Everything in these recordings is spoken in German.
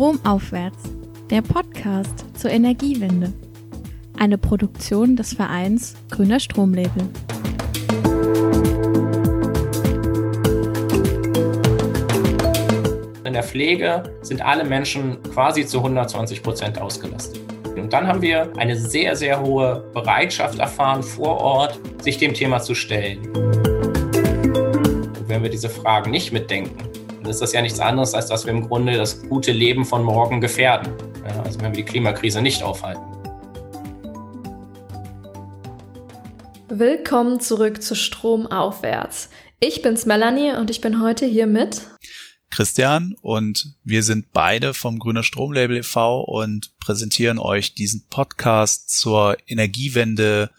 Stromaufwärts, der Podcast zur Energiewende. Eine Produktion des Vereins Grüner Stromlabel. In der Pflege sind alle Menschen quasi zu 120 Prozent ausgelastet. Und dann haben wir eine sehr, sehr hohe Bereitschaft erfahren, vor Ort sich dem Thema zu stellen. Und wenn wir diese Fragen nicht mitdenken, ist das ja nichts anderes, als dass wir im Grunde das gute Leben von morgen gefährden. Ja, also wenn wir die Klimakrise nicht aufhalten. Willkommen zurück zu Strom aufwärts. Ich bin's Melanie und ich bin heute hier mit Christian und wir sind beide vom Grüner Stromlabel e.V. und präsentieren euch diesen Podcast zur Energiewende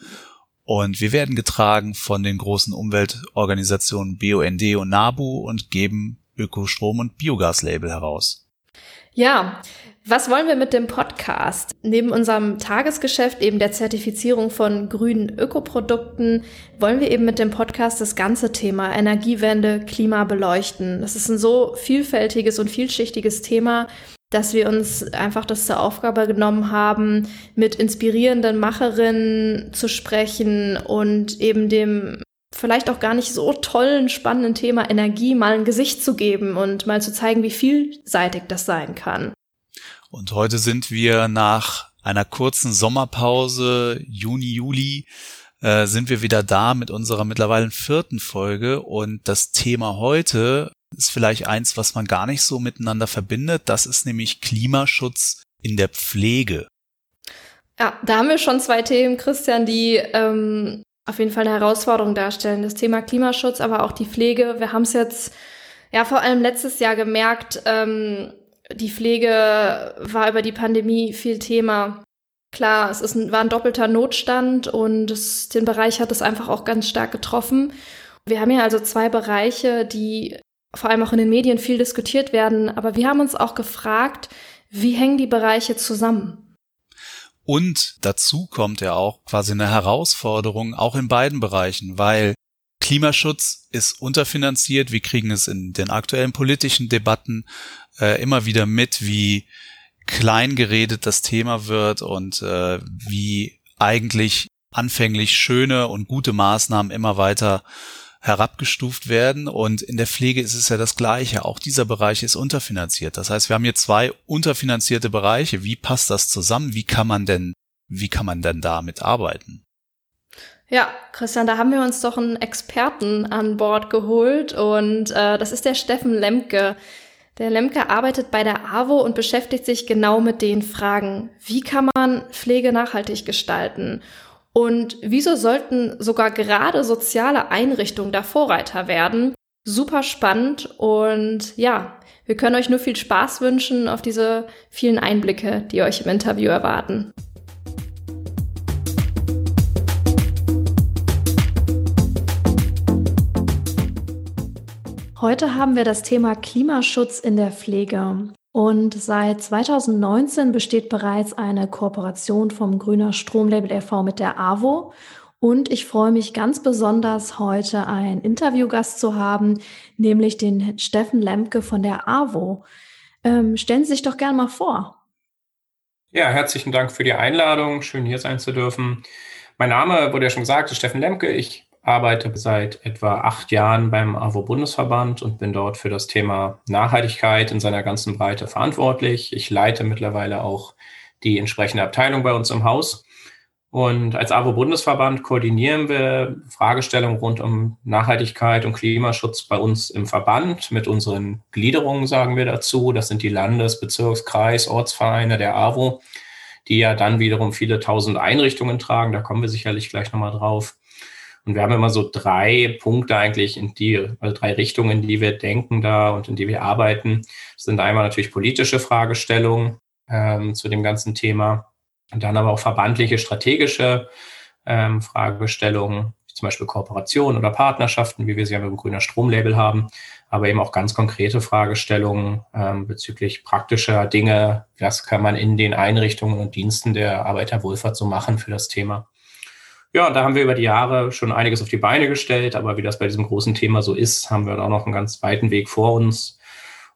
und wir werden getragen von den großen Umweltorganisationen BUND und NABU und geben Ökostrom- und Biogaslabel heraus. Ja, was wollen wir mit dem Podcast? Neben unserem Tagesgeschäft, eben der Zertifizierung von grünen Ökoprodukten, wollen wir eben mit dem Podcast das ganze Thema Energiewende, Klima beleuchten. Das ist ein so vielfältiges und vielschichtiges Thema, dass wir uns einfach das zur Aufgabe genommen haben, mit inspirierenden Macherinnen zu sprechen und eben dem vielleicht auch gar nicht so tollen, spannenden Thema Energie mal ein Gesicht zu geben und mal zu zeigen, wie vielseitig das sein kann. Und heute sind wir nach einer kurzen Sommerpause, Juni, Juli, äh, sind wir wieder da mit unserer mittlerweile vierten Folge. Und das Thema heute ist vielleicht eins, was man gar nicht so miteinander verbindet. Das ist nämlich Klimaschutz in der Pflege. Ja, da haben wir schon zwei Themen, Christian, die ähm, auf jeden Fall eine Herausforderung darstellen. Das Thema Klimaschutz, aber auch die Pflege. Wir haben es jetzt ja vor allem letztes Jahr gemerkt, ähm, die Pflege war über die Pandemie viel Thema. Klar, es ist ein, war ein doppelter Notstand und es, den Bereich hat es einfach auch ganz stark getroffen. Wir haben ja also zwei Bereiche, die vor allem auch in den Medien viel diskutiert werden, aber wir haben uns auch gefragt, wie hängen die Bereiche zusammen? Und dazu kommt ja auch quasi eine Herausforderung, auch in beiden Bereichen, weil Klimaschutz ist unterfinanziert. Wir kriegen es in den aktuellen politischen Debatten äh, immer wieder mit, wie klein geredet das Thema wird und äh, wie eigentlich anfänglich schöne und gute Maßnahmen immer weiter herabgestuft werden. Und in der Pflege ist es ja das Gleiche. Auch dieser Bereich ist unterfinanziert. Das heißt, wir haben hier zwei unterfinanzierte Bereiche. Wie passt das zusammen? Wie kann man denn, wie kann man denn damit arbeiten? Ja, Christian, da haben wir uns doch einen Experten an Bord geholt und äh, das ist der Steffen Lemke. Der Lemke arbeitet bei der AWO und beschäftigt sich genau mit den Fragen, wie kann man Pflege nachhaltig gestalten und wieso sollten sogar gerade soziale Einrichtungen da Vorreiter werden? Super spannend und ja, wir können euch nur viel Spaß wünschen auf diese vielen Einblicke, die euch im Interview erwarten. Heute haben wir das Thema Klimaschutz in der Pflege. Und seit 2019 besteht bereits eine Kooperation vom Grüner Stromlabel e.V. mit der AWO. Und ich freue mich ganz besonders, heute einen Interviewgast zu haben, nämlich den Steffen Lemke von der AWO. Ähm, stellen Sie sich doch gern mal vor. Ja, herzlichen Dank für die Einladung. Schön hier sein zu dürfen. Mein Name wurde ja schon gesagt, ist Steffen Lemke. Ich arbeite seit etwa acht Jahren beim AWO-Bundesverband und bin dort für das Thema Nachhaltigkeit in seiner ganzen Breite verantwortlich. Ich leite mittlerweile auch die entsprechende Abteilung bei uns im Haus. Und als AWO-Bundesverband koordinieren wir Fragestellungen rund um Nachhaltigkeit und Klimaschutz bei uns im Verband mit unseren Gliederungen, sagen wir dazu. Das sind die Landes-, Bezirks-, Kreis-, Ortsvereine der AWO, die ja dann wiederum viele tausend Einrichtungen tragen. Da kommen wir sicherlich gleich nochmal drauf. Und wir haben immer so drei Punkte eigentlich in die, also drei Richtungen, in die wir denken da und in die wir arbeiten. Das sind einmal natürlich politische Fragestellungen ähm, zu dem ganzen Thema und dann aber auch verbandliche, strategische ähm, Fragestellungen, zum Beispiel Kooperation oder Partnerschaften, wie wir sie ja mit dem Grüner Stromlabel haben, aber eben auch ganz konkrete Fragestellungen ähm, bezüglich praktischer Dinge. Was kann man in den Einrichtungen und Diensten der Arbeiterwohlfahrt so machen für das Thema? Ja, da haben wir über die Jahre schon einiges auf die Beine gestellt, aber wie das bei diesem großen Thema so ist, haben wir da auch noch einen ganz weiten Weg vor uns.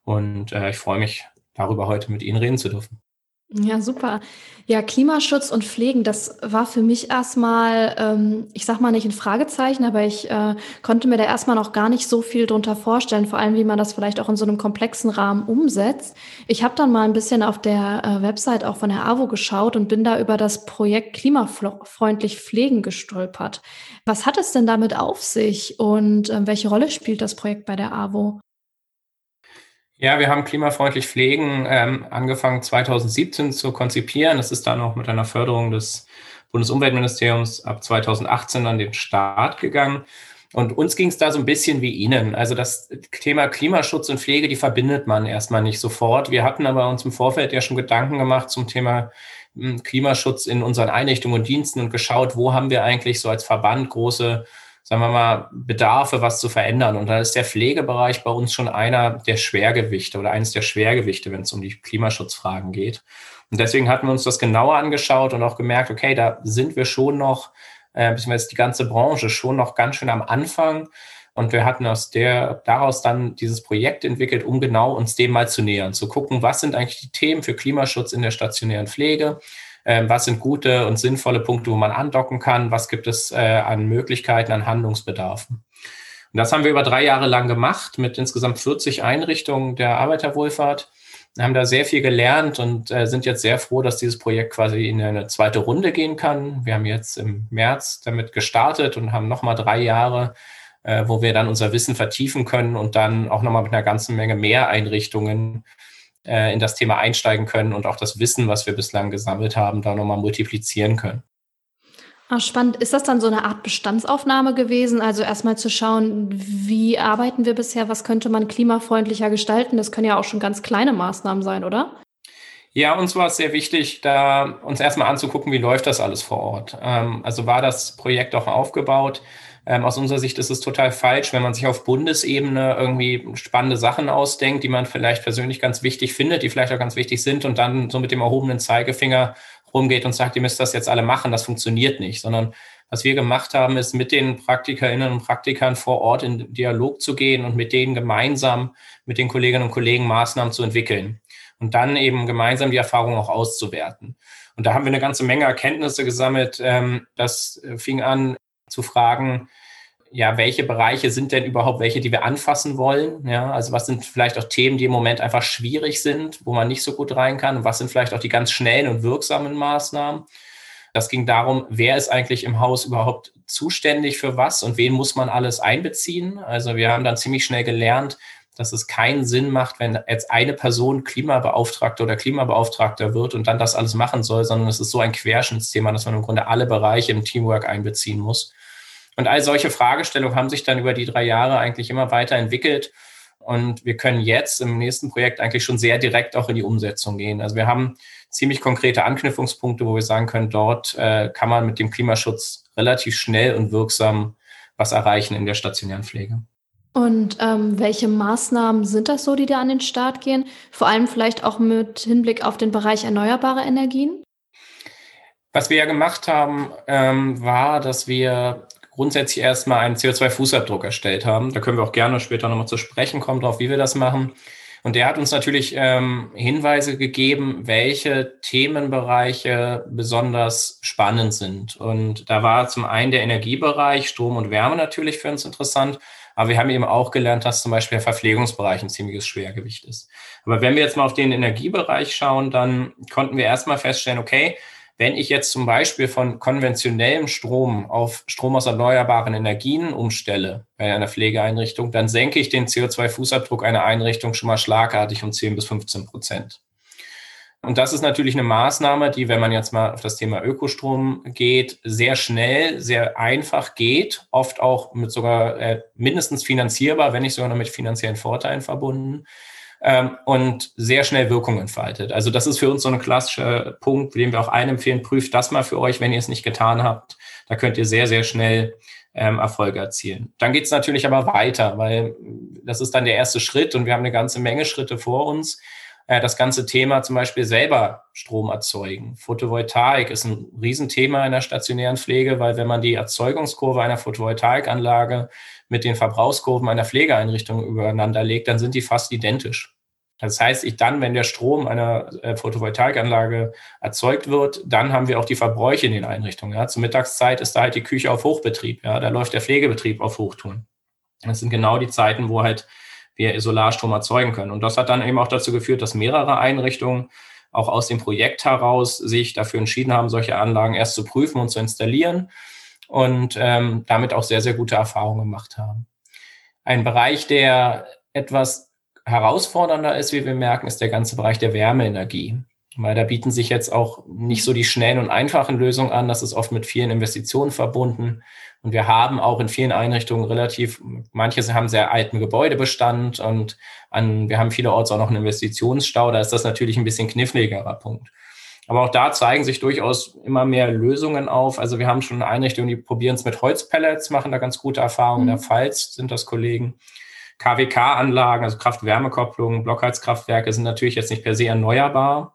Und äh, ich freue mich darüber heute mit Ihnen reden zu dürfen. Ja, super. Ja, Klimaschutz und Pflegen, das war für mich erstmal, ähm, ich sag mal nicht ein Fragezeichen, aber ich äh, konnte mir da erstmal noch gar nicht so viel drunter vorstellen, vor allem wie man das vielleicht auch in so einem komplexen Rahmen umsetzt. Ich habe dann mal ein bisschen auf der äh, Website auch von der AWO geschaut und bin da über das Projekt Klimafreundlich Pflegen gestolpert. Was hat es denn damit auf sich und äh, welche Rolle spielt das Projekt bei der AWO? Ja, wir haben klimafreundlich Pflegen ähm, angefangen 2017 zu konzipieren. Das ist dann auch mit einer Förderung des Bundesumweltministeriums ab 2018 an den Start gegangen. Und uns ging es da so ein bisschen wie Ihnen. Also das Thema Klimaschutz und Pflege, die verbindet man erstmal nicht sofort. Wir hatten aber uns im Vorfeld ja schon Gedanken gemacht zum Thema hm, Klimaschutz in unseren Einrichtungen und Diensten und geschaut, wo haben wir eigentlich so als Verband große sagen wir mal, Bedarfe, was zu verändern. Und da ist der Pflegebereich bei uns schon einer der Schwergewichte oder eines der Schwergewichte, wenn es um die Klimaschutzfragen geht. Und deswegen hatten wir uns das genauer angeschaut und auch gemerkt, okay, da sind wir schon noch, äh, beziehungsweise die ganze Branche schon noch ganz schön am Anfang. Und wir hatten aus der, daraus dann dieses Projekt entwickelt, um genau uns dem mal zu nähern, zu gucken, was sind eigentlich die Themen für Klimaschutz in der stationären Pflege, ähm, was sind gute und sinnvolle Punkte, wo man andocken kann, was gibt es äh, an Möglichkeiten, an Handlungsbedarfen. Und das haben wir über drei Jahre lang gemacht mit insgesamt 40 Einrichtungen der Arbeiterwohlfahrt. Wir haben da sehr viel gelernt und äh, sind jetzt sehr froh, dass dieses Projekt quasi in eine zweite Runde gehen kann. Wir haben jetzt im März damit gestartet und haben nochmal drei Jahre, äh, wo wir dann unser Wissen vertiefen können und dann auch nochmal mit einer ganzen Menge mehr Einrichtungen äh, in das Thema einsteigen können und auch das Wissen, was wir bislang gesammelt haben, da nochmal multiplizieren können. Ah, spannend. Ist das dann so eine Art Bestandsaufnahme gewesen? Also erstmal zu schauen, wie arbeiten wir bisher, was könnte man klimafreundlicher gestalten? Das können ja auch schon ganz kleine Maßnahmen sein, oder? Ja, uns war es sehr wichtig, da uns erstmal anzugucken, wie läuft das alles vor Ort. Ähm, also war das Projekt auch aufgebaut ähm, aus unserer Sicht ist es total falsch, wenn man sich auf Bundesebene irgendwie spannende Sachen ausdenkt, die man vielleicht persönlich ganz wichtig findet, die vielleicht auch ganz wichtig sind und dann so mit dem erhobenen Zeigefinger rumgeht und sagt, ihr müsst das jetzt alle machen. Das funktioniert nicht, sondern was wir gemacht haben, ist mit den PraktikerInnen und Praktikern vor Ort in Dialog zu gehen und mit denen gemeinsam mit den Kolleginnen und Kollegen Maßnahmen zu entwickeln und dann eben gemeinsam die Erfahrungen auch auszuwerten. Und da haben wir eine ganze Menge Erkenntnisse gesammelt. Ähm, das fing an zu fragen, ja, welche Bereiche sind denn überhaupt welche, die wir anfassen wollen? Ja, also was sind vielleicht auch Themen, die im Moment einfach schwierig sind, wo man nicht so gut rein kann? Und was sind vielleicht auch die ganz schnellen und wirksamen Maßnahmen? Das ging darum, wer ist eigentlich im Haus überhaupt zuständig für was und wen muss man alles einbeziehen? Also wir haben dann ziemlich schnell gelernt, dass es keinen Sinn macht, wenn jetzt eine Person Klimabeauftragter oder Klimabeauftragter wird und dann das alles machen soll, sondern es ist so ein Querschnittsthema, dass man im Grunde alle Bereiche im Teamwork einbeziehen muss. Und all solche Fragestellungen haben sich dann über die drei Jahre eigentlich immer weiterentwickelt. Und wir können jetzt im nächsten Projekt eigentlich schon sehr direkt auch in die Umsetzung gehen. Also wir haben ziemlich konkrete Anknüpfungspunkte, wo wir sagen können, dort äh, kann man mit dem Klimaschutz relativ schnell und wirksam was erreichen in der stationären Pflege. Und ähm, welche Maßnahmen sind das so, die da an den Start gehen? Vor allem vielleicht auch mit Hinblick auf den Bereich erneuerbare Energien? Was wir ja gemacht haben, ähm, war, dass wir grundsätzlich erstmal einen CO2-Fußabdruck erstellt haben. Da können wir auch gerne später nochmal zu sprechen kommen, drauf, wie wir das machen. Und der hat uns natürlich ähm, Hinweise gegeben, welche Themenbereiche besonders spannend sind. Und da war zum einen der Energiebereich, Strom und Wärme natürlich für uns interessant. Aber wir haben eben auch gelernt, dass zum Beispiel der Verpflegungsbereich ein ziemliches Schwergewicht ist. Aber wenn wir jetzt mal auf den Energiebereich schauen, dann konnten wir erstmal feststellen, okay, wenn ich jetzt zum Beispiel von konventionellem Strom auf Strom aus erneuerbaren Energien umstelle bei einer Pflegeeinrichtung, dann senke ich den CO2-Fußabdruck einer Einrichtung schon mal schlagartig um 10 bis 15 Prozent. Und das ist natürlich eine Maßnahme, die, wenn man jetzt mal auf das Thema Ökostrom geht, sehr schnell, sehr einfach geht, oft auch mit sogar äh, mindestens finanzierbar, wenn nicht sogar noch mit finanziellen Vorteilen verbunden ähm, und sehr schnell Wirkung entfaltet. Also das ist für uns so ein klassischer Punkt, den wir auch allen empfehlen, prüft das mal für euch, wenn ihr es nicht getan habt. Da könnt ihr sehr, sehr schnell ähm, Erfolge erzielen. Dann geht es natürlich aber weiter, weil das ist dann der erste Schritt und wir haben eine ganze Menge Schritte vor uns das ganze Thema zum Beispiel selber Strom erzeugen. Photovoltaik ist ein Riesenthema in der stationären Pflege, weil wenn man die Erzeugungskurve einer Photovoltaikanlage mit den Verbrauchskurven einer Pflegeeinrichtung übereinander legt, dann sind die fast identisch. Das heißt, ich dann, wenn der Strom einer äh, Photovoltaikanlage erzeugt wird, dann haben wir auch die Verbräuche in den Einrichtungen. Ja. Zur Mittagszeit ist da halt die Küche auf Hochbetrieb. Ja. Da läuft der Pflegebetrieb auf Hochtouren. Das sind genau die Zeiten, wo halt wir Solarstrom erzeugen können. Und das hat dann eben auch dazu geführt, dass mehrere Einrichtungen auch aus dem Projekt heraus sich dafür entschieden haben, solche Anlagen erst zu prüfen und zu installieren und ähm, damit auch sehr, sehr gute Erfahrungen gemacht haben. Ein Bereich, der etwas herausfordernder ist, wie wir merken, ist der ganze Bereich der Wärmeenergie. Weil da bieten sich jetzt auch nicht so die schnellen und einfachen Lösungen an. Das ist oft mit vielen Investitionen verbunden. Und wir haben auch in vielen Einrichtungen relativ, manche haben sehr alten Gebäudebestand und an, wir haben vielerorts auch noch einen Investitionsstau. Da ist das natürlich ein bisschen kniffligerer Punkt. Aber auch da zeigen sich durchaus immer mehr Lösungen auf. Also wir haben schon Einrichtungen, die probieren es mit Holzpellets, machen da ganz gute Erfahrungen. Mhm. In der mhm. Pfalz sind das Kollegen. KWK-Anlagen, also Kraft-Wärme-Kopplungen, Blockheizkraftwerke sind natürlich jetzt nicht per se erneuerbar,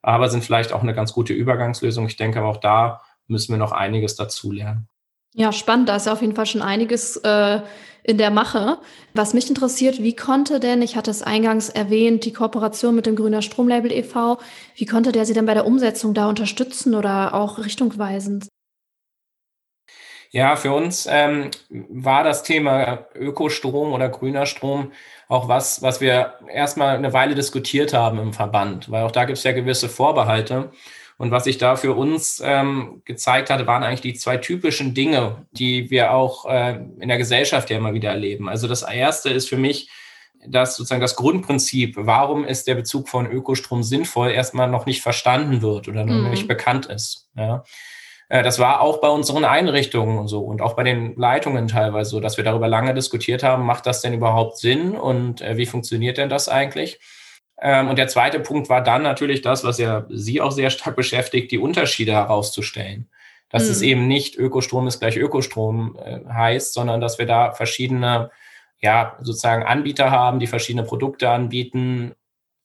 aber sind vielleicht auch eine ganz gute Übergangslösung. Ich denke aber auch da müssen wir noch einiges dazulernen. Ja, spannend. Da ist ja auf jeden Fall schon einiges äh, in der Mache. Was mich interessiert, wie konnte denn, ich hatte es eingangs erwähnt, die Kooperation mit dem Grüner Stromlabel e.V., wie konnte der Sie denn bei der Umsetzung da unterstützen oder auch richtungweisend? Ja, für uns ähm, war das Thema Ökostrom oder grüner Strom auch was, was wir erstmal eine Weile diskutiert haben im Verband, weil auch da gibt es ja gewisse Vorbehalte. Und was sich da für uns ähm, gezeigt hatte, waren eigentlich die zwei typischen Dinge, die wir auch äh, in der Gesellschaft ja immer wieder erleben. Also das erste ist für mich, dass sozusagen das Grundprinzip, warum ist der Bezug von Ökostrom sinnvoll, erstmal noch nicht verstanden wird oder noch mhm. nicht bekannt ist. Ja. Äh, das war auch bei unseren Einrichtungen und so und auch bei den Leitungen teilweise so, dass wir darüber lange diskutiert haben, macht das denn überhaupt Sinn und äh, wie funktioniert denn das eigentlich? Ähm, und der zweite Punkt war dann natürlich das, was ja Sie auch sehr stark beschäftigt, die Unterschiede herauszustellen. Dass mhm. es eben nicht Ökostrom ist gleich Ökostrom äh, heißt, sondern dass wir da verschiedene, ja, sozusagen Anbieter haben, die verschiedene Produkte anbieten,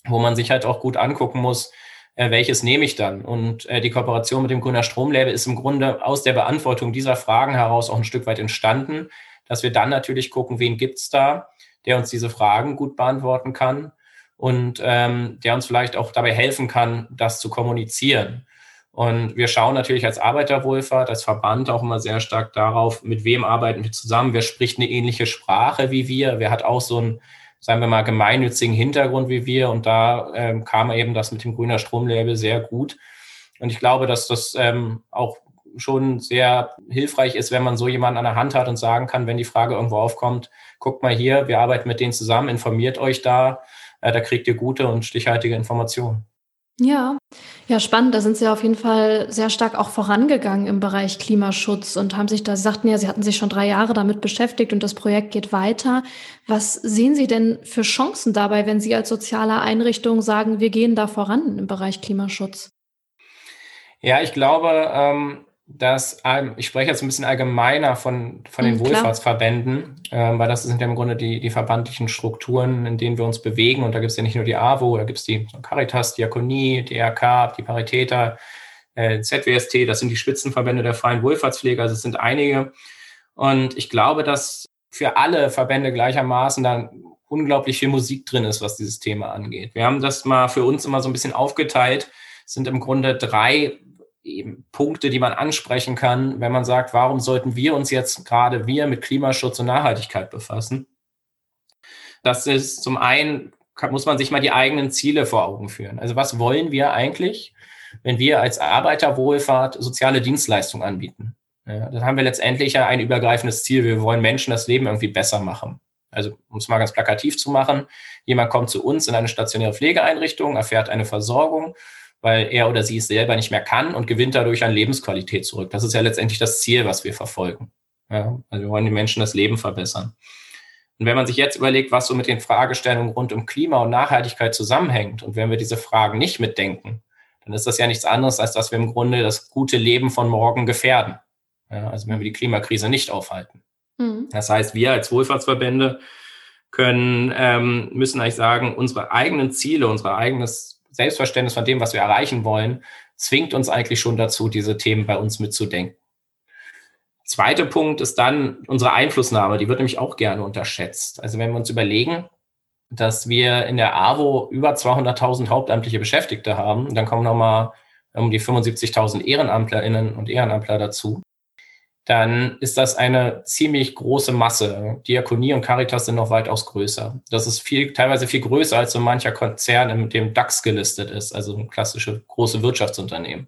wo man sich halt auch gut angucken muss, äh, welches nehme ich dann? Und äh, die Kooperation mit dem Grüner Stromlabel ist im Grunde aus der Beantwortung dieser Fragen heraus auch ein Stück weit entstanden, dass wir dann natürlich gucken, wen gibt's da, der uns diese Fragen gut beantworten kann und ähm, der uns vielleicht auch dabei helfen kann, das zu kommunizieren. Und wir schauen natürlich als Arbeiterwohlfahrt, als Verband auch immer sehr stark darauf, mit wem arbeiten wir zusammen, wer spricht eine ähnliche Sprache wie wir, wer hat auch so ein sagen wir mal, gemeinnützigen Hintergrund wie wir. Und da ähm, kam eben das mit dem grüner Stromlabel sehr gut. Und ich glaube, dass das ähm, auch schon sehr hilfreich ist, wenn man so jemanden an der Hand hat und sagen kann, wenn die Frage irgendwo aufkommt, guckt mal hier, wir arbeiten mit denen zusammen, informiert euch da, da kriegt ihr gute und stichhaltige Informationen. Ja, ja, spannend. Da sind Sie auf jeden Fall sehr stark auch vorangegangen im Bereich Klimaschutz und haben sich da, Sie sagten ja, Sie hatten sich schon drei Jahre damit beschäftigt und das Projekt geht weiter. Was sehen Sie denn für Chancen dabei, wenn Sie als soziale Einrichtung sagen, wir gehen da voran im Bereich Klimaschutz? Ja, ich glaube, ähm, dass, ähm, ich spreche jetzt ein bisschen allgemeiner von, von den mhm, Wohlfahrtsverbänden, ähm, weil das sind ja im Grunde die, die verbandlichen Strukturen, in denen wir uns bewegen. Und da gibt es ja nicht nur die AWO, da gibt es die Caritas, Diakonie, DRK, die Paritäter, äh, ZWST, das sind die Spitzenverbände der freien Wohlfahrtspflege, also es sind einige. Und ich glaube, dass für alle Verbände gleichermaßen dann unglaublich viel Musik drin ist, was dieses Thema angeht. Wir haben das mal für uns immer so ein bisschen aufgeteilt, es sind im Grunde drei eben Punkte, die man ansprechen kann, wenn man sagt, warum sollten wir uns jetzt gerade wir mit Klimaschutz und Nachhaltigkeit befassen? Das ist zum einen, muss man sich mal die eigenen Ziele vor Augen führen. Also was wollen wir eigentlich, wenn wir als Arbeiterwohlfahrt soziale Dienstleistungen anbieten? Ja, dann haben wir letztendlich ja ein übergreifendes Ziel. Wir wollen Menschen das Leben irgendwie besser machen. Also, um es mal ganz plakativ zu machen, jemand kommt zu uns in eine stationäre Pflegeeinrichtung, erfährt eine Versorgung weil er oder sie es selber nicht mehr kann und gewinnt dadurch an Lebensqualität zurück. Das ist ja letztendlich das Ziel, was wir verfolgen. Ja, also wir wollen den Menschen das Leben verbessern. Und wenn man sich jetzt überlegt, was so mit den Fragestellungen rund um Klima und Nachhaltigkeit zusammenhängt und wenn wir diese Fragen nicht mitdenken, dann ist das ja nichts anderes, als dass wir im Grunde das gute Leben von morgen gefährden. Ja, also wenn wir die Klimakrise nicht aufhalten. Mhm. Das heißt, wir als Wohlfahrtsverbände können, ähm, müssen eigentlich sagen, unsere eigenen Ziele, unser eigenes Selbstverständnis von dem, was wir erreichen wollen, zwingt uns eigentlich schon dazu, diese Themen bei uns mitzudenken. Zweiter Punkt ist dann unsere Einflussnahme, die wird nämlich auch gerne unterschätzt. Also wenn wir uns überlegen, dass wir in der AWO über 200.000 hauptamtliche Beschäftigte haben. dann kommen nochmal um die 75.000 EhrenamtlerInnen und Ehrenamtler dazu. Dann ist das eine ziemlich große Masse. Diakonie und Caritas sind noch weitaus größer. Das ist viel, teilweise viel größer als so mancher Konzern, in dem DAX gelistet ist, also ein klassische große Wirtschaftsunternehmen.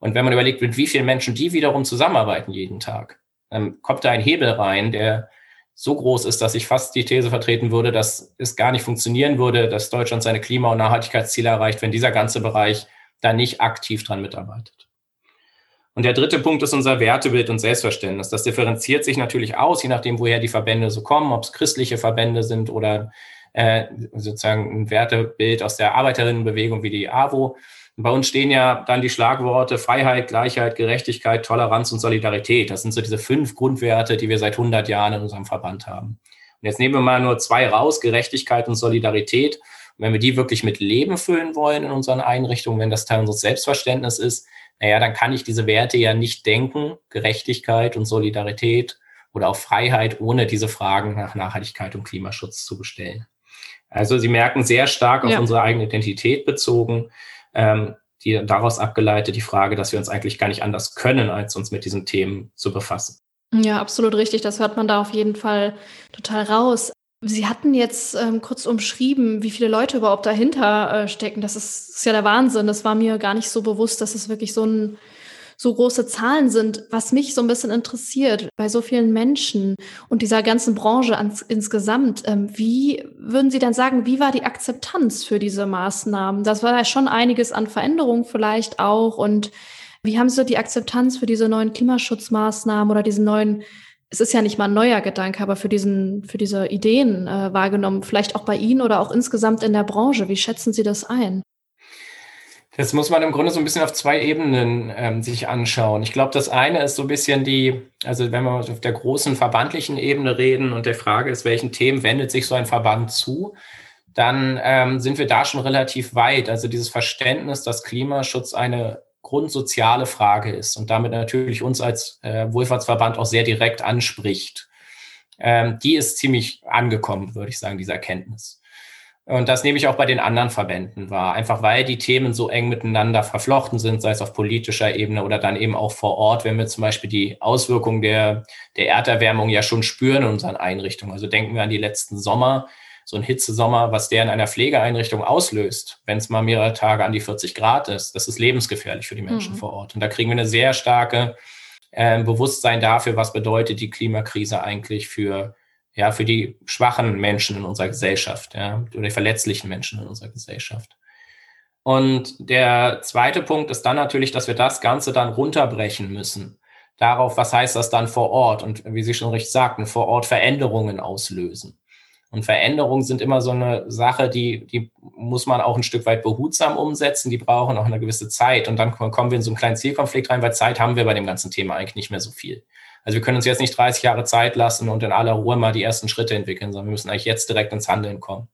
Und wenn man überlegt, mit wie vielen Menschen die wiederum zusammenarbeiten jeden Tag, dann kommt da ein Hebel rein, der so groß ist, dass ich fast die These vertreten würde, dass es gar nicht funktionieren würde, dass Deutschland seine Klima- und Nachhaltigkeitsziele erreicht, wenn dieser ganze Bereich da nicht aktiv dran mitarbeitet. Und der dritte Punkt ist unser Wertebild und Selbstverständnis. Das differenziert sich natürlich aus, je nachdem, woher die Verbände so kommen, ob es christliche Verbände sind oder äh, sozusagen ein Wertebild aus der Arbeiterinnenbewegung wie die AWO. Bei uns stehen ja dann die Schlagworte Freiheit, Gleichheit, Gerechtigkeit, Toleranz und Solidarität. Das sind so diese fünf Grundwerte, die wir seit 100 Jahren in unserem Verband haben. Und jetzt nehmen wir mal nur zwei raus, Gerechtigkeit und Solidarität. Und wenn wir die wirklich mit Leben füllen wollen in unseren Einrichtungen, wenn das Teil unseres Selbstverständnisses ist, naja, dann kann ich diese Werte ja nicht denken, Gerechtigkeit und Solidarität oder auch Freiheit, ohne diese Fragen nach Nachhaltigkeit und Klimaschutz zu bestellen. Also Sie merken sehr stark auf ja. unsere eigene Identität bezogen ähm, die daraus abgeleitet die Frage, dass wir uns eigentlich gar nicht anders können, als uns mit diesen Themen zu befassen. Ja, absolut richtig. Das hört man da auf jeden Fall total raus. Sie hatten jetzt ähm, kurz umschrieben, wie viele Leute überhaupt dahinter äh, stecken. Das ist, ist, ja der Wahnsinn. Das war mir gar nicht so bewusst, dass es wirklich so ein so große Zahlen sind, was mich so ein bisschen interessiert bei so vielen Menschen und dieser ganzen Branche ans, insgesamt. Ähm, wie würden Sie dann sagen, wie war die Akzeptanz für diese Maßnahmen? Das war ja schon einiges an Veränderungen vielleicht auch. Und wie haben Sie die Akzeptanz für diese neuen Klimaschutzmaßnahmen oder diesen neuen es ist ja nicht mal ein neuer Gedanke, aber für diesen, für diese Ideen äh, wahrgenommen, vielleicht auch bei Ihnen oder auch insgesamt in der Branche. Wie schätzen Sie das ein? Das muss man im Grunde so ein bisschen auf zwei Ebenen ähm, sich anschauen. Ich glaube, das eine ist so ein bisschen die, also wenn wir auf der großen verbandlichen Ebene reden und der Frage ist, welchen Themen wendet sich so ein Verband zu, dann ähm, sind wir da schon relativ weit. Also dieses Verständnis, dass Klimaschutz eine grundsoziale Frage ist und damit natürlich uns als äh, Wohlfahrtsverband auch sehr direkt anspricht. Ähm, die ist ziemlich angekommen, würde ich sagen, diese Erkenntnis. Und das nehme ich auch bei den anderen Verbänden wahr, einfach weil die Themen so eng miteinander verflochten sind, sei es auf politischer Ebene oder dann eben auch vor Ort, wenn wir zum Beispiel die Auswirkungen der, der Erderwärmung ja schon spüren in unseren Einrichtungen. Also denken wir an die letzten Sommer, so ein Hitzesommer, was der in einer Pflegeeinrichtung auslöst, wenn es mal mehrere Tage an die 40 Grad ist. Das ist lebensgefährlich für die Menschen mhm. vor Ort. Und da kriegen wir eine sehr starke äh, Bewusstsein dafür, was bedeutet die Klimakrise eigentlich für ja, für die schwachen Menschen in unserer Gesellschaft, ja, oder die verletzlichen Menschen in unserer Gesellschaft. Und der zweite Punkt ist dann natürlich, dass wir das Ganze dann runterbrechen müssen. Darauf, was heißt das dann vor Ort? Und wie Sie schon richtig sagten, vor Ort Veränderungen auslösen. Und Veränderungen sind immer so eine Sache, die, die muss man auch ein Stück weit behutsam umsetzen. Die brauchen auch eine gewisse Zeit. Und dann kommen wir in so einen kleinen Zielkonflikt rein, weil Zeit haben wir bei dem ganzen Thema eigentlich nicht mehr so viel. Also wir können uns jetzt nicht 30 Jahre Zeit lassen und in aller Ruhe mal die ersten Schritte entwickeln, sondern wir müssen eigentlich jetzt direkt ins Handeln kommen.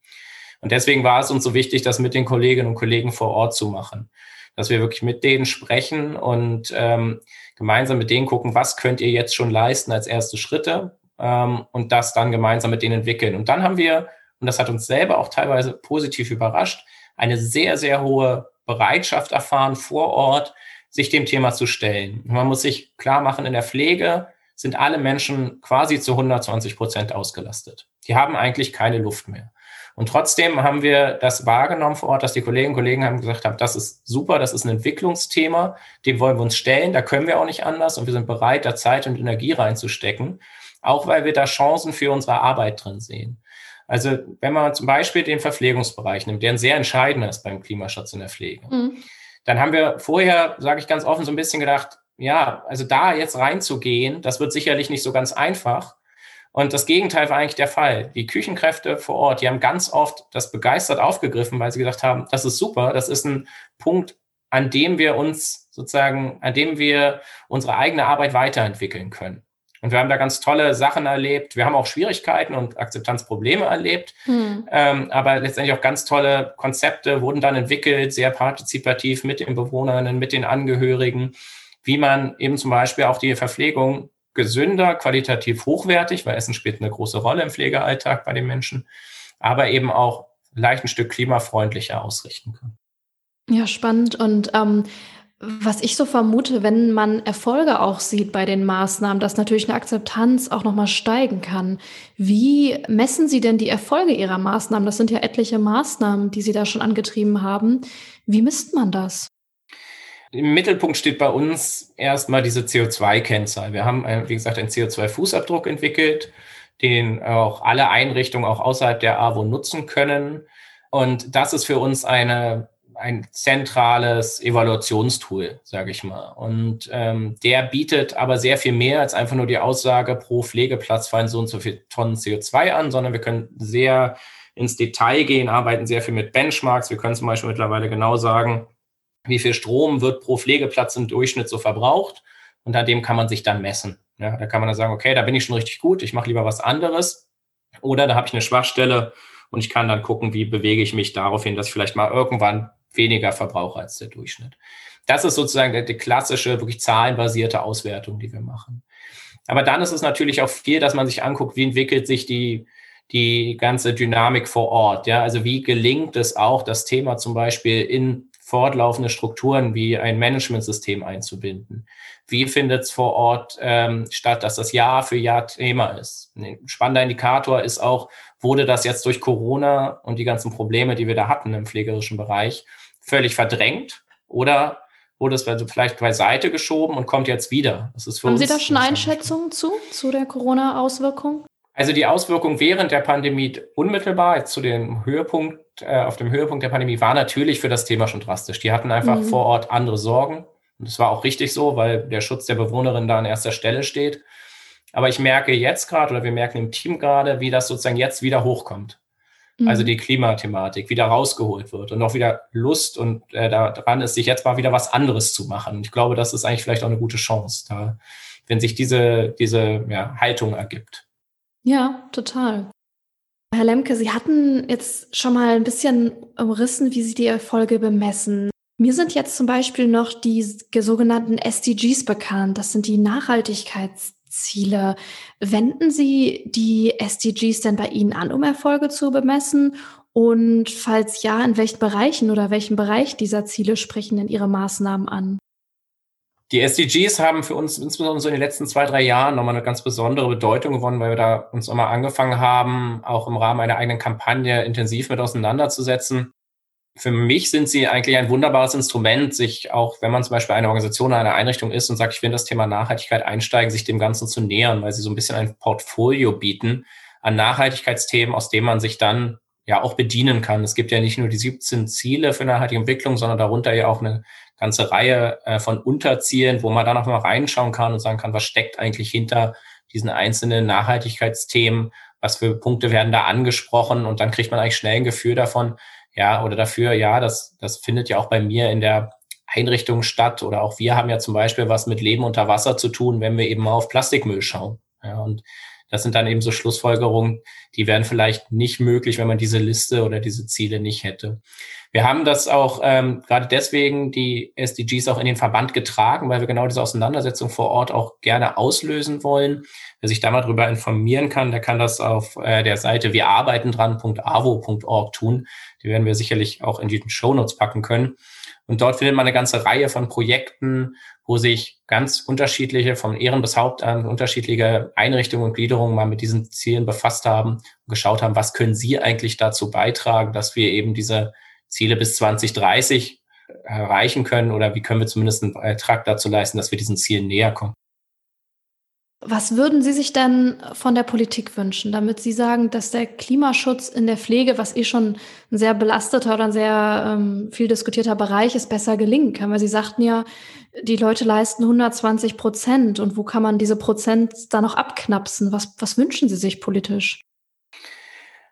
Und deswegen war es uns so wichtig, das mit den Kolleginnen und Kollegen vor Ort zu machen. Dass wir wirklich mit denen sprechen und ähm, gemeinsam mit denen gucken, was könnt ihr jetzt schon leisten als erste Schritte ähm, und das dann gemeinsam mit denen entwickeln. Und dann haben wir, und das hat uns selber auch teilweise positiv überrascht, eine sehr, sehr hohe Bereitschaft erfahren vor Ort, sich dem Thema zu stellen. Man muss sich klar machen, in der Pflege sind alle Menschen quasi zu 120 Prozent ausgelastet. Die haben eigentlich keine Luft mehr. Und trotzdem haben wir das wahrgenommen vor Ort, dass die Kolleginnen und Kollegen haben gesagt haben, das ist super, das ist ein Entwicklungsthema, dem wollen wir uns stellen, da können wir auch nicht anders und wir sind bereit, da Zeit und Energie reinzustecken, auch weil wir da Chancen für unsere Arbeit drin sehen. Also wenn man zum Beispiel den Verpflegungsbereich nimmt, der ein sehr entscheidender ist beim Klimaschutz in der Pflege, mhm. dann haben wir vorher, sage ich ganz offen, so ein bisschen gedacht, ja, also da jetzt reinzugehen, das wird sicherlich nicht so ganz einfach. Und das Gegenteil war eigentlich der Fall. Die Küchenkräfte vor Ort, die haben ganz oft das begeistert aufgegriffen, weil sie gesagt haben, das ist super, das ist ein Punkt, an dem wir uns sozusagen, an dem wir unsere eigene Arbeit weiterentwickeln können. Und wir haben da ganz tolle Sachen erlebt. Wir haben auch Schwierigkeiten und Akzeptanzprobleme erlebt. Hm. Ähm, aber letztendlich auch ganz tolle Konzepte wurden dann entwickelt, sehr partizipativ mit den Bewohnern, mit den Angehörigen wie man eben zum Beispiel auch die Verpflegung gesünder, qualitativ hochwertig, weil Essen spielt eine große Rolle im Pflegealltag bei den Menschen, aber eben auch leicht ein Stück klimafreundlicher ausrichten können. Ja, spannend. Und ähm, was ich so vermute, wenn man Erfolge auch sieht bei den Maßnahmen, dass natürlich eine Akzeptanz auch nochmal steigen kann. Wie messen Sie denn die Erfolge Ihrer Maßnahmen? Das sind ja etliche Maßnahmen, die Sie da schon angetrieben haben. Wie misst man das? Im Mittelpunkt steht bei uns erstmal diese CO2-Kennzahl. Wir haben, wie gesagt, einen CO2-Fußabdruck entwickelt, den auch alle Einrichtungen auch außerhalb der AWO nutzen können. Und das ist für uns eine ein zentrales Evaluationstool, sage ich mal. Und ähm, der bietet aber sehr viel mehr als einfach nur die Aussage, pro Pflegeplatz fallen so und so viele Tonnen CO2 an, sondern wir können sehr ins Detail gehen, arbeiten sehr viel mit Benchmarks. Wir können zum Beispiel mittlerweile genau sagen, wie viel Strom wird pro Pflegeplatz im Durchschnitt so verbraucht. Und an dem kann man sich dann messen. Ja, da kann man dann sagen, okay, da bin ich schon richtig gut, ich mache lieber was anderes. Oder da habe ich eine Schwachstelle und ich kann dann gucken, wie bewege ich mich darauf hin, dass ich vielleicht mal irgendwann weniger Verbraucher als der Durchschnitt. Das ist sozusagen die, die klassische, wirklich zahlenbasierte Auswertung, die wir machen. Aber dann ist es natürlich auch viel, dass man sich anguckt, wie entwickelt sich die, die ganze Dynamik vor Ort. Ja, also wie gelingt es auch, das Thema zum Beispiel in fortlaufende Strukturen wie ein Managementsystem einzubinden? Wie findet es vor Ort ähm, statt, dass das Jahr für Jahr Thema ist? Ein spannender Indikator ist auch, wurde das jetzt durch Corona und die ganzen Probleme, die wir da hatten im pflegerischen Bereich, völlig verdrängt oder wurde es vielleicht beiseite geschoben und kommt jetzt wieder? Haben Sie da schon Einschätzungen zu, zu der Corona-Auswirkung? Also die Auswirkung während der Pandemie unmittelbar zu dem Höhepunkt, äh, auf dem Höhepunkt der Pandemie war natürlich für das Thema schon drastisch. Die hatten einfach mhm. vor Ort andere Sorgen. Und das war auch richtig so, weil der Schutz der Bewohnerin da an erster Stelle steht. Aber ich merke jetzt gerade oder wir merken im Team gerade, wie das sozusagen jetzt wieder hochkommt. Also mhm. Also die Klimathematik wieder rausgeholt wird und auch wieder Lust und äh, daran ist, sich jetzt mal wieder was anderes zu machen. Und ich glaube, das ist eigentlich vielleicht auch eine gute Chance, da, wenn sich diese, diese ja, Haltung ergibt. Ja, total. Herr Lemke, Sie hatten jetzt schon mal ein bisschen umrissen, wie Sie die Erfolge bemessen. Mir sind jetzt zum Beispiel noch die sogenannten SDGs bekannt. Das sind die Nachhaltigkeitsziele. Wenden Sie die SDGs denn bei Ihnen an, um Erfolge zu bemessen? Und falls ja, in welchen Bereichen oder welchen Bereich dieser Ziele sprechen denn Ihre Maßnahmen an? Die SDGs haben für uns insbesondere so in den letzten zwei, drei Jahren nochmal eine ganz besondere Bedeutung gewonnen, weil wir da uns nochmal angefangen haben, auch im Rahmen einer eigenen Kampagne intensiv mit auseinanderzusetzen. Für mich sind sie eigentlich ein wunderbares Instrument, sich auch, wenn man zum Beispiel eine Organisation oder eine Einrichtung ist und sagt, ich will in das Thema Nachhaltigkeit einsteigen, sich dem Ganzen zu nähern, weil sie so ein bisschen ein Portfolio bieten an Nachhaltigkeitsthemen, aus dem man sich dann ja auch bedienen kann. Es gibt ja nicht nur die 17 Ziele für nachhaltige Entwicklung, sondern darunter ja auch eine ganze Reihe äh, von Unterzielen, wo man dann auch mal reinschauen kann und sagen kann, was steckt eigentlich hinter diesen einzelnen Nachhaltigkeitsthemen, was für Punkte werden da angesprochen und dann kriegt man eigentlich schnell ein Gefühl davon, ja, oder dafür, ja, das, das findet ja auch bei mir in der Einrichtung statt oder auch wir haben ja zum Beispiel was mit Leben unter Wasser zu tun, wenn wir eben mal auf Plastikmüll schauen. Ja, und das sind dann eben so Schlussfolgerungen, die wären vielleicht nicht möglich, wenn man diese Liste oder diese Ziele nicht hätte. Wir haben das auch ähm, gerade deswegen die SDGs auch in den Verband getragen, weil wir genau diese Auseinandersetzung vor Ort auch gerne auslösen wollen. Wer sich da mal drüber informieren kann, der kann das auf äh, der Seite wirarbeitendran.avo.org tun. Die werden wir sicherlich auch in die Show Notes packen können. Und dort findet man eine ganze Reihe von Projekten, wo sich ganz unterschiedliche, von Ehren bis Hauptamt, unterschiedliche Einrichtungen und Gliederungen mal mit diesen Zielen befasst haben und geschaut haben, was können sie eigentlich dazu beitragen, dass wir eben diese Ziele bis 2030 erreichen können oder wie können wir zumindest einen Beitrag dazu leisten, dass wir diesen Zielen näher kommen. Was würden Sie sich denn von der Politik wünschen, damit Sie sagen, dass der Klimaschutz in der Pflege, was eh schon ein sehr belasteter oder ein sehr ähm, viel diskutierter Bereich ist, besser gelingen kann? Weil Sie sagten ja, die Leute leisten 120 Prozent. Und wo kann man diese Prozent da noch abknapsen? Was, was wünschen Sie sich politisch?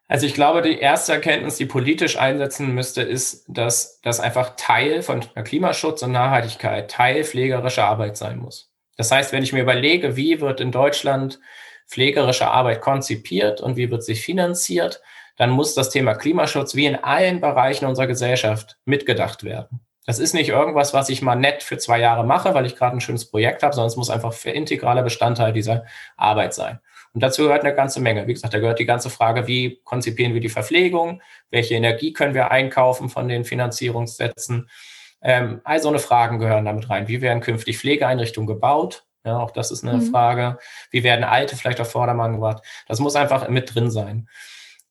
Also ich glaube, die erste Erkenntnis, die politisch einsetzen müsste, ist, dass das einfach Teil von Klimaschutz und Nachhaltigkeit, Teil pflegerischer Arbeit sein muss. Das heißt, wenn ich mir überlege, wie wird in Deutschland pflegerische Arbeit konzipiert und wie wird sie finanziert, dann muss das Thema Klimaschutz wie in allen Bereichen unserer Gesellschaft mitgedacht werden. Das ist nicht irgendwas, was ich mal nett für zwei Jahre mache, weil ich gerade ein schönes Projekt habe, sondern es muss einfach für integraler Bestandteil dieser Arbeit sein. Und dazu gehört eine ganze Menge. Wie gesagt, da gehört die ganze Frage, wie konzipieren wir die Verpflegung, welche Energie können wir einkaufen von den Finanzierungssätzen. Ähm, all so eine Fragen gehören damit rein. Wie werden künftig Pflegeeinrichtungen gebaut? Ja, auch das ist eine mhm. Frage. Wie werden alte vielleicht auf Vordermann gebracht? Das muss einfach mit drin sein.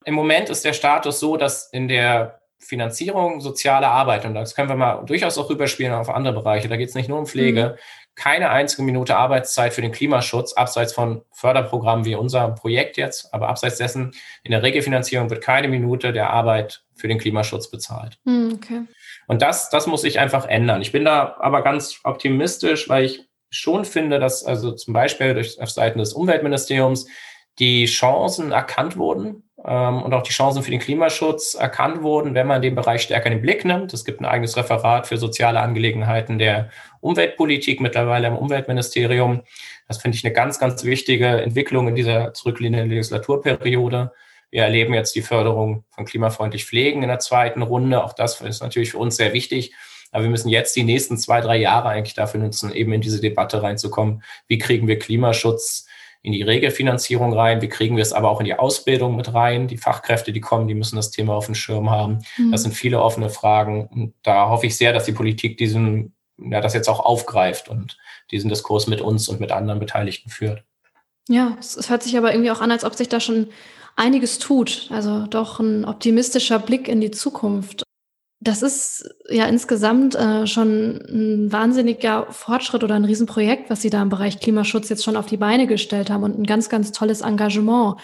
Im Moment ist der Status so, dass in der Finanzierung soziale Arbeit, und das können wir mal durchaus auch rüberspielen auf andere Bereiche, da geht es nicht nur um Pflege, mhm. keine einzige Minute Arbeitszeit für den Klimaschutz, abseits von Förderprogrammen wie unser Projekt jetzt, aber abseits dessen, in der Regelfinanzierung wird keine Minute der Arbeit für den Klimaschutz bezahlt. Mhm, okay. Und das, das muss sich einfach ändern. Ich bin da aber ganz optimistisch, weil ich schon finde, dass also zum Beispiel durch, auf Seiten des Umweltministeriums die Chancen erkannt wurden ähm, und auch die Chancen für den Klimaschutz erkannt wurden, wenn man den Bereich stärker in den Blick nimmt. Es gibt ein eigenes Referat für soziale Angelegenheiten der Umweltpolitik mittlerweile im Umweltministerium. Das finde ich eine ganz, ganz wichtige Entwicklung in dieser zurückliegenden Legislaturperiode. Wir erleben jetzt die Förderung von klimafreundlich Pflegen in der zweiten Runde. Auch das ist natürlich für uns sehr wichtig. Aber wir müssen jetzt die nächsten zwei, drei Jahre eigentlich dafür nutzen, eben in diese Debatte reinzukommen. Wie kriegen wir Klimaschutz in die Regelfinanzierung rein? Wie kriegen wir es aber auch in die Ausbildung mit rein? Die Fachkräfte, die kommen, die müssen das Thema auf dem Schirm haben. Mhm. Das sind viele offene Fragen. Und da hoffe ich sehr, dass die Politik diesen, ja, das jetzt auch aufgreift und diesen Diskurs mit uns und mit anderen Beteiligten führt. Ja, es hört sich aber irgendwie auch an, als ob sich da schon einiges tut. Also doch ein optimistischer Blick in die Zukunft. Das ist ja insgesamt äh, schon ein wahnsinniger Fortschritt oder ein Riesenprojekt, was Sie da im Bereich Klimaschutz jetzt schon auf die Beine gestellt haben und ein ganz, ganz tolles Engagement.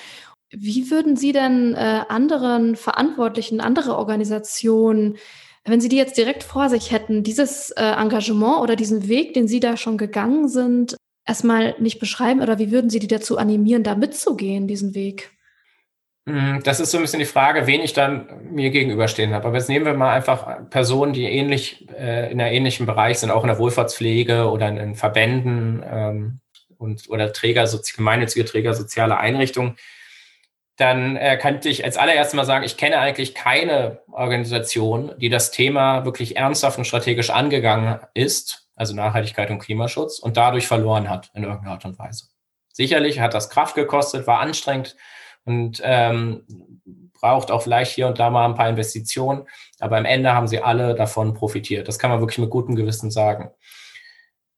Wie würden Sie denn äh, anderen Verantwortlichen, andere Organisationen, wenn Sie die jetzt direkt vor sich hätten, dieses äh, Engagement oder diesen Weg, den Sie da schon gegangen sind, erstmal nicht beschreiben oder wie würden Sie die dazu animieren, da mitzugehen, diesen Weg? Mm, das ist so ein bisschen die Frage, wen ich dann mir gegenüberstehen habe. Aber jetzt nehmen wir mal einfach Personen, die ähnlich äh, in einem ähnlichen Bereich sind, auch in der Wohlfahrtspflege oder in, in Verbänden ähm, und oder Träger, gemeinnützige Träger soziale Einrichtungen. Dann äh, könnte ich als allererstes mal sagen, ich kenne eigentlich keine Organisation, die das Thema wirklich ernsthaft und strategisch angegangen ist, also Nachhaltigkeit und Klimaschutz, und dadurch verloren hat in irgendeiner Art und Weise. Sicherlich hat das Kraft gekostet, war anstrengend, und ähm, braucht auch vielleicht hier und da mal ein paar Investitionen. Aber am Ende haben sie alle davon profitiert. Das kann man wirklich mit gutem Gewissen sagen.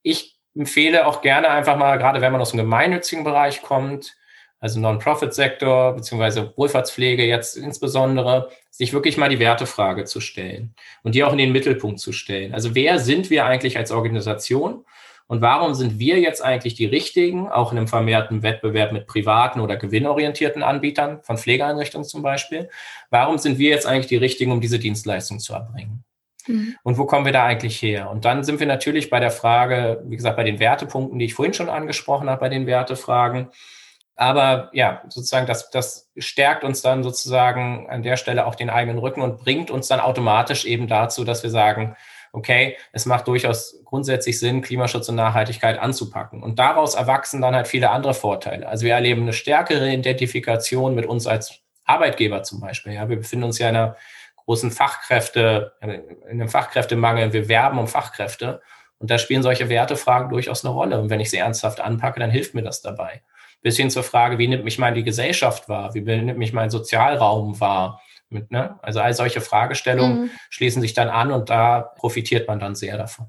Ich empfehle auch gerne einfach mal, gerade wenn man aus dem gemeinnützigen Bereich kommt, also Non-Profit-Sektor beziehungsweise Wohlfahrtspflege jetzt insbesondere, sich wirklich mal die Wertefrage zu stellen und die auch in den Mittelpunkt zu stellen. Also wer sind wir eigentlich als Organisation und warum sind wir jetzt eigentlich die richtigen, auch in einem vermehrten Wettbewerb mit privaten oder gewinnorientierten Anbietern von Pflegeeinrichtungen zum Beispiel? Warum sind wir jetzt eigentlich die richtigen, um diese Dienstleistung zu erbringen? Mhm. Und wo kommen wir da eigentlich her? Und dann sind wir natürlich bei der Frage, wie gesagt, bei den Wertepunkten, die ich vorhin schon angesprochen habe, bei den Wertefragen. Aber ja, sozusagen, das, das stärkt uns dann sozusagen an der Stelle auch den eigenen Rücken und bringt uns dann automatisch eben dazu, dass wir sagen, okay, es macht durchaus grundsätzlich Sinn, Klimaschutz und Nachhaltigkeit anzupacken. Und daraus erwachsen dann halt viele andere Vorteile. Also wir erleben eine stärkere Identifikation mit uns als Arbeitgeber zum Beispiel. Ja, wir befinden uns ja in einer großen Fachkräfte, in einem Fachkräftemangel. Wir werben um Fachkräfte. Und da spielen solche Wertefragen durchaus eine Rolle. Und wenn ich sie ernsthaft anpacke, dann hilft mir das dabei. Bis hin zur Frage, wie nimmt mich meine Gesellschaft wahr? Wie nimmt mich mein Sozialraum wahr? Mit, ne? Also all solche Fragestellungen mhm. schließen sich dann an und da profitiert man dann sehr davon.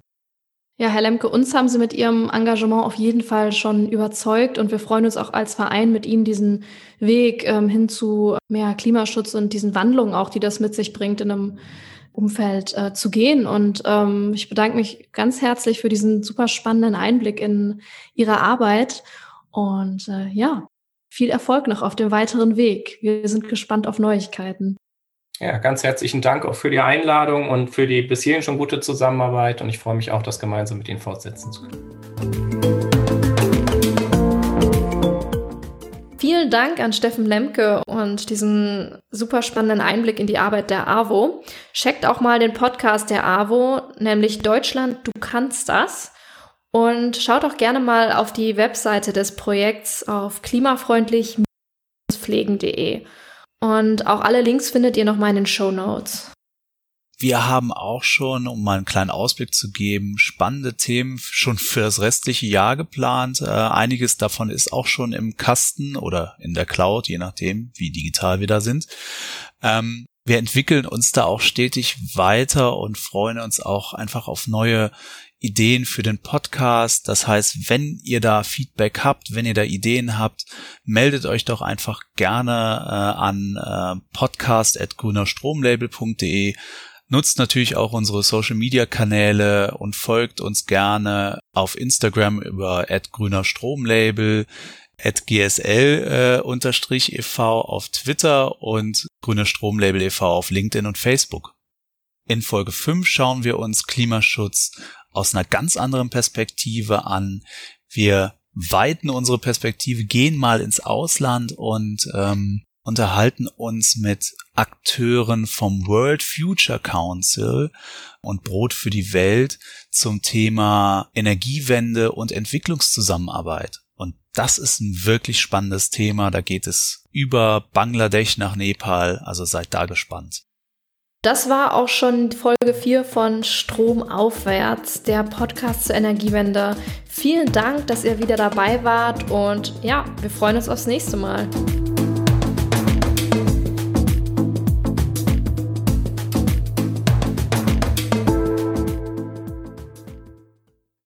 Ja, Herr Lemke, uns haben Sie mit Ihrem Engagement auf jeden Fall schon überzeugt und wir freuen uns auch als Verein mit Ihnen diesen Weg ähm, hin zu mehr Klimaschutz und diesen Wandlungen auch, die das mit sich bringt, in einem Umfeld äh, zu gehen. Und ähm, ich bedanke mich ganz herzlich für diesen super spannenden Einblick in Ihre Arbeit. Und äh, ja, viel Erfolg noch auf dem weiteren Weg. Wir sind gespannt auf Neuigkeiten. Ja, ganz herzlichen Dank auch für die Einladung und für die bis hierhin schon gute Zusammenarbeit und ich freue mich auch, das gemeinsam mit Ihnen fortsetzen zu können. Vielen Dank an Steffen Lemke und diesen super spannenden Einblick in die Arbeit der AWO. Checkt auch mal den Podcast der AWO, nämlich Deutschland, du kannst das. Und schaut auch gerne mal auf die Webseite des Projekts auf klimafreundlich-pflegen.de. Und auch alle Links findet ihr nochmal in den Show Notes. wir haben auch schon, um mal einen kleinen Ausblick zu geben, spannende Themen schon für das restliche Jahr geplant. Äh, einiges davon ist auch schon im Kasten oder in der Cloud, je nachdem, wie digital wir da sind. Ähm, wir entwickeln uns da auch stetig weiter und freuen uns auch einfach auf neue Ideen für den Podcast. Das heißt, wenn ihr da Feedback habt, wenn ihr da Ideen habt, meldet euch doch einfach gerne äh, an äh, podcast.grünerstromlabel.de. Nutzt natürlich auch unsere Social Media Kanäle und folgt uns gerne auf Instagram über @grünerstromlabel, @gsl äh, e.V. auf Twitter und Grüner Stromlabel e.V. auf LinkedIn und Facebook. In Folge 5 schauen wir uns Klimaschutz aus einer ganz anderen Perspektive an. Wir weiten unsere Perspektive, gehen mal ins Ausland und ähm, unterhalten uns mit Akteuren vom World Future Council und Brot für die Welt zum Thema Energiewende und Entwicklungszusammenarbeit. Und das ist ein wirklich spannendes Thema. Da geht es über Bangladesch nach Nepal. Also seid da gespannt. Das war auch schon Folge 4 von Strom aufwärts, der Podcast zur Energiewende. Vielen Dank, dass ihr wieder dabei wart und ja, wir freuen uns aufs nächste Mal.